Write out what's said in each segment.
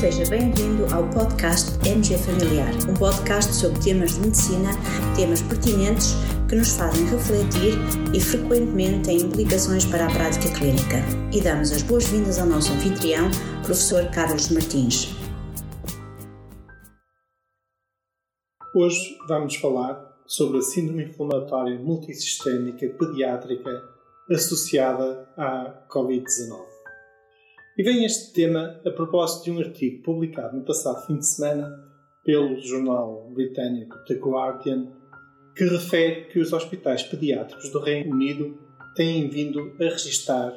Seja bem-vindo ao podcast MG Familiar, um podcast sobre temas de medicina, temas pertinentes que nos fazem refletir e frequentemente têm implicações para a prática clínica. E damos as boas-vindas ao nosso anfitrião, professor Carlos Martins. Hoje vamos falar sobre a síndrome inflamatória multissistémica pediátrica associada à Covid-19. E vem este tema a propósito de um artigo publicado no passado fim de semana pelo jornal britânico The Guardian, que refere que os hospitais pediátricos do Reino Unido têm vindo a registar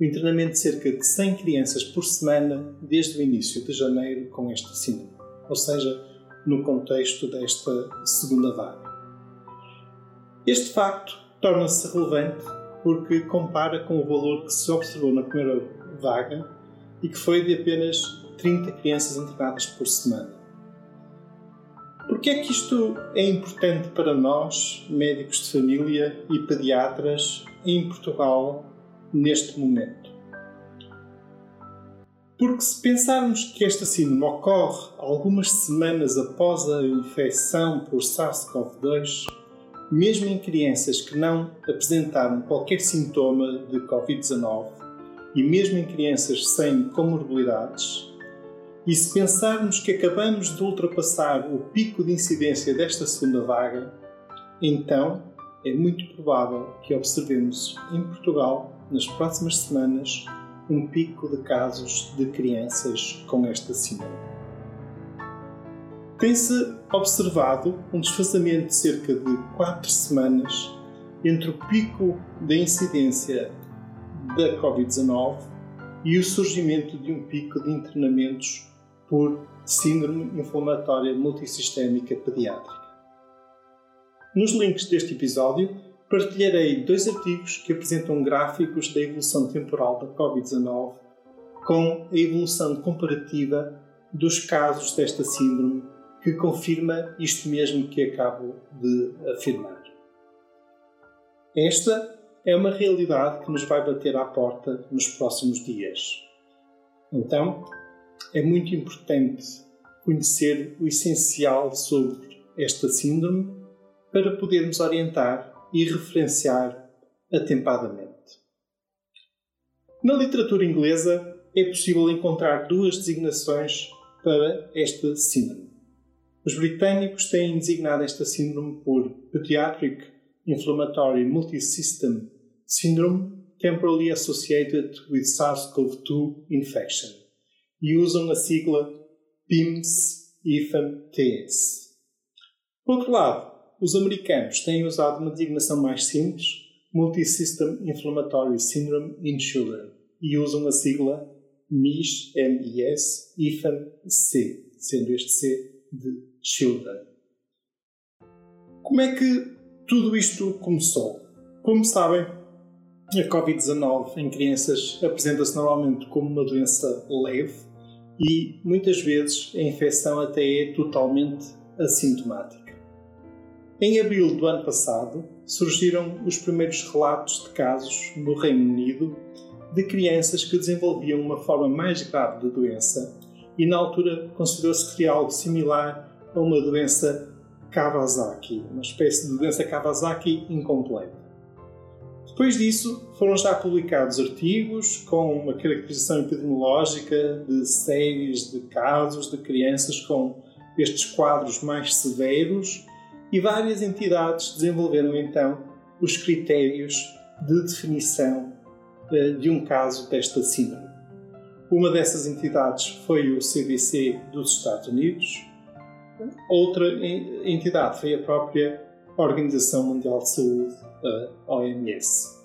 o internamento de cerca de 100 crianças por semana desde o início de janeiro com esta síndrome, ou seja, no contexto desta segunda vaga. Este facto torna-se relevante porque compara com o valor que se observou na primeira vaga e que foi de apenas 30 crianças internadas por semana. Por que é que isto é importante para nós, médicos de família e pediatras, em Portugal, neste momento? Porque se pensarmos que esta síndrome ocorre algumas semanas após a infecção por SARS-CoV-2, mesmo em crianças que não apresentaram qualquer sintoma de Covid-19, e mesmo em crianças sem comorbilidades, e se pensarmos que acabamos de ultrapassar o pico de incidência desta segunda vaga, então é muito provável que observemos em Portugal, nas próximas semanas, um pico de casos de crianças com esta síndrome. Tem-se observado um desfazamento de cerca de 4 semanas entre o pico da incidência da Covid-19 e o surgimento de um pico de internamentos por síndrome inflamatória multissistémica pediátrica. Nos links deste episódio, partilharei dois artigos que apresentam gráficos da evolução temporal da Covid-19 com a evolução comparativa dos casos desta síndrome que confirma isto mesmo que acabo de afirmar. Esta é uma realidade que nos vai bater à porta nos próximos dias. Então, é muito importante conhecer o essencial sobre esta síndrome para podermos orientar e referenciar atempadamente. Na literatura inglesa é possível encontrar duas designações para esta síndrome. Os britânicos têm designado esta síndrome por Pediatric Inflammatory Multisystem Syndrome Temporally Associated with SARS-CoV-2 Infection e usam a sigla PIMS-IFAM-TS. Por outro lado, os americanos têm usado uma designação mais simples, Multisystem Inflammatory Syndrome in Children, e usam a sigla MIS, MIS, IFAM-C, sendo este C de Children. Como é que tudo isto começou. Como sabem, a Covid-19 em crianças apresenta-se normalmente como uma doença leve e muitas vezes a infecção até é totalmente assintomática. Em abril do ano passado, surgiram os primeiros relatos de casos no Reino Unido de crianças que desenvolviam uma forma mais grave da doença e, na altura, considerou-se que seria algo similar a uma doença Kawasaki, uma espécie de doença Kawasaki incompleta. Depois disso, foram já publicados artigos com uma caracterização epidemiológica de séries de casos de crianças com estes quadros mais severos e várias entidades desenvolveram então os critérios de definição eh, de um caso desta síndrome. Uma dessas entidades foi o CDC dos Estados Unidos, Outra entidade foi a própria Organização Mundial de Saúde, a OMS.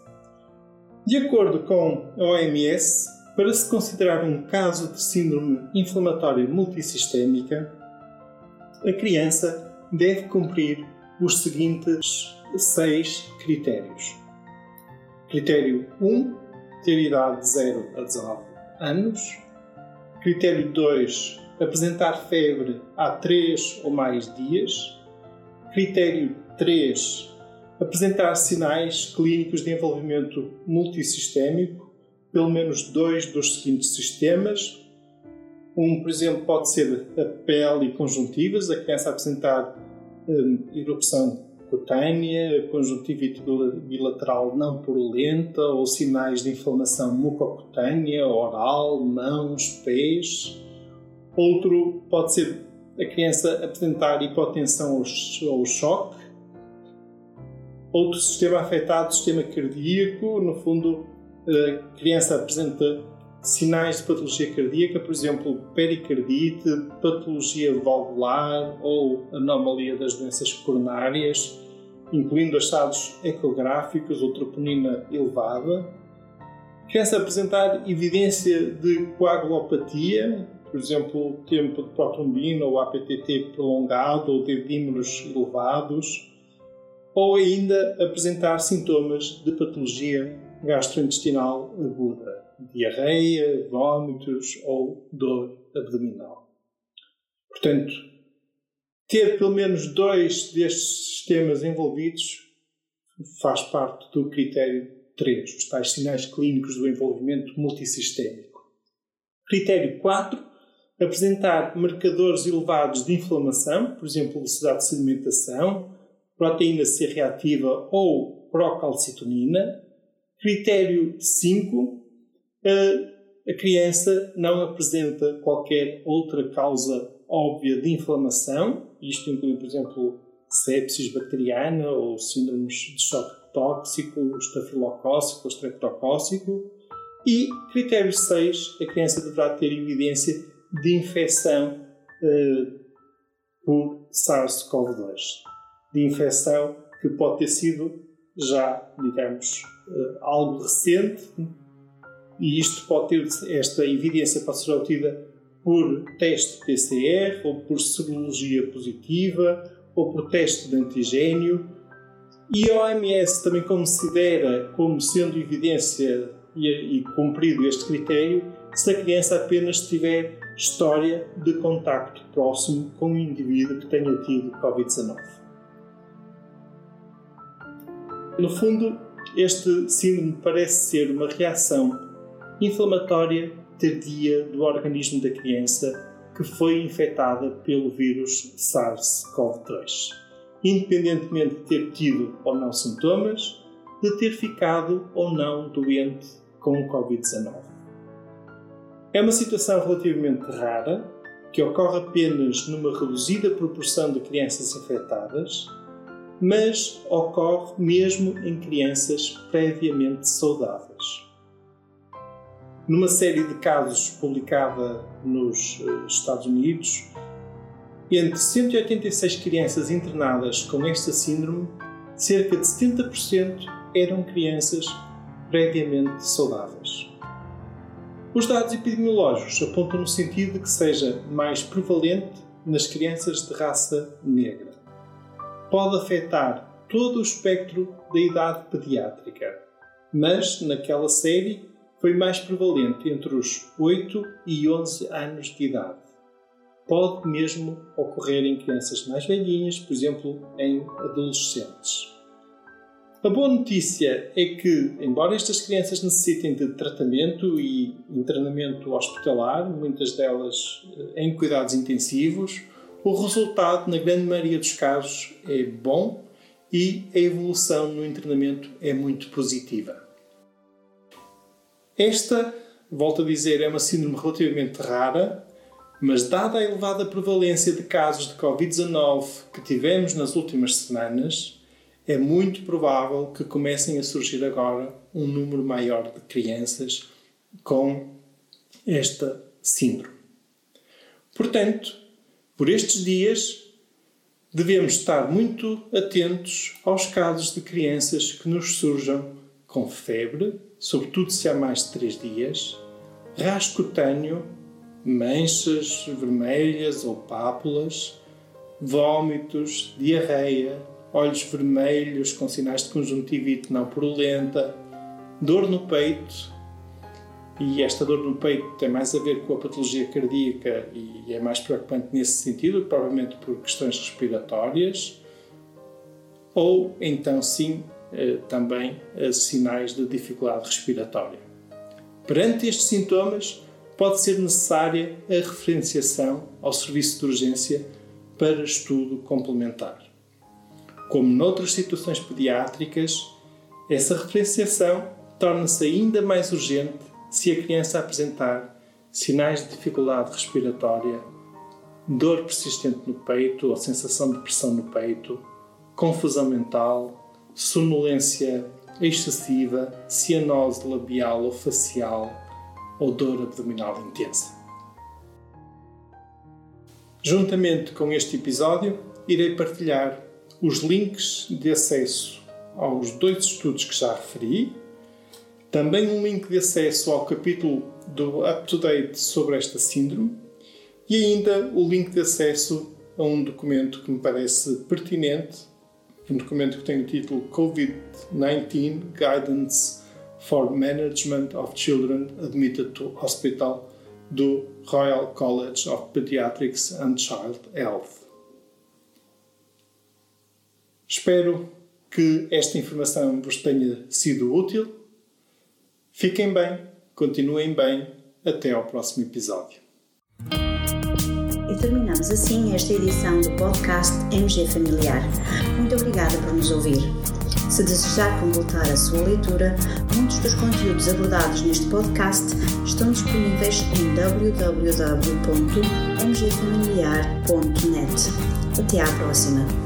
De acordo com a OMS, para se considerar um caso de síndrome inflamatória multissistémica, a criança deve cumprir os seguintes seis critérios. Critério 1, ter idade de 0 a 19 anos. Critério 2, apresentar febre há 3 ou mais dias. Critério 3. Apresentar sinais clínicos de envolvimento multissistémico, pelo menos dois dos seguintes sistemas. Um, por exemplo, pode ser a pele e conjuntivas, a criança apresentar um, erupção cutânea, conjuntivite bilateral não purulenta ou sinais de inflamação mucocutânea, oral, mãos, pés. Outro pode ser a criança apresentar hipotensão ou choque. Outro sistema afetado, sistema cardíaco, no fundo, a criança apresenta sinais de patologia cardíaca, por exemplo, pericardite, patologia valvular ou anomalia das doenças coronárias, incluindo achados ecográficos ou troponina elevada. Quer-se apresentar evidência de coagulopatia, por exemplo, tempo de protrombina ou APTT prolongado ou de elevados, ou ainda apresentar sintomas de patologia gastrointestinal aguda, diarreia, vômitos ou dor abdominal. Portanto, ter pelo menos dois destes sistemas envolvidos faz parte do critério 3, os tais sinais clínicos do envolvimento multissistémico. Critério 4, apresentar marcadores elevados de inflamação, por exemplo, velocidade de sedimentação, proteína C reativa ou procalcitonina. Critério 5, a criança não apresenta qualquer outra causa óbvia de inflamação, isto inclui, por exemplo, sepsis bacteriana ou síndromes de choque tóxico, estafilocócico ou streptocócico. E critério 6, a criança deverá ter evidência de infecção uh, por SARS-CoV-2. De infecção que pode ter sido já, digamos, uh, algo recente, e isto pode ter, esta evidência pode ser obtida por teste PCR ou por serologia positiva ou por teste de antigênio. E a OMS também considera como sendo evidência e, e cumprido este critério se a criança apenas tiver história de contacto próximo com um indivíduo que tenha tido Covid-19. No fundo, este síndrome parece ser uma reação inflamatória tardia do organismo da criança que foi infectada pelo vírus SARS-CoV-2, independentemente de ter tido ou não sintomas, de ter ficado ou não doente com o Covid-19. É uma situação relativamente rara, que ocorre apenas numa reduzida proporção de crianças infectadas, mas ocorre mesmo em crianças previamente saudáveis. Numa série de casos publicada nos eh, Estados Unidos, entre 186 crianças internadas com esta síndrome, cerca de 70% eram crianças previamente saudáveis. Os dados epidemiológicos apontam no sentido de que seja mais prevalente nas crianças de raça negra. Pode afetar todo o espectro da idade pediátrica, mas naquela série foi mais prevalente entre os 8 e 11 anos de idade. Pode mesmo ocorrer em crianças mais velhinhas, por exemplo, em adolescentes. A boa notícia é que, embora estas crianças necessitem de tratamento e internamento hospitalar, muitas delas eh, em cuidados intensivos, o resultado, na grande maioria dos casos, é bom e a evolução no internamento é muito positiva. Esta, volto a dizer, é uma síndrome relativamente rara, mas dada a elevada prevalência de casos de Covid-19 que tivemos nas últimas semanas, é muito provável que comecem a surgir agora um número maior de crianças com esta síndrome. Portanto, por estes dias, devemos estar muito atentos aos casos de crianças que nos surjam com febre, sobretudo se há mais de 3 dias, rasgo cutâneo, manchas vermelhas ou pápulas, vômitos, diarreia, olhos vermelhos com sinais de conjuntivite não purulenta, dor no peito, e esta dor no peito tem mais a ver com a patologia cardíaca e é mais preocupante nesse sentido, provavelmente por questões respiratórias, ou então sim eh, também sinais de dificuldade respiratória. Perante estes sintomas, pode ser necessária a referenciação ao serviço de urgência para estudo complementar. Como noutras situações pediátricas, essa referenciação torna-se ainda mais urgente se a criança apresentar sinais de dificuldade respiratória, dor persistente no peito ou sensação de pressão no peito, confusão mental, sonolência excessiva, cianose labial ou facial ou dor abdominal intensa. Juntamente com este episódio, irei partilhar os links de acesso aos dois estudos que já referi, também um link de acesso ao capítulo do Up to Date sobre esta síndrome e ainda o link de acesso a um documento que me parece pertinente, um documento que tem o título COVID-19 Guidance for Management of Children Admitted to Hospital do Royal College of Pediatrics and Child Health. Espero que esta informação vos tenha sido útil. Fiquem bem, continuem bem. Até ao próximo episódio. E terminamos assim esta edição do podcast MG Familiar. Muito obrigada por nos ouvir. Se desejar completar a sua leitura, muitos dos conteúdos abordados neste podcast estão disponíveis em www.mgfamiliar.net. Até à próxima!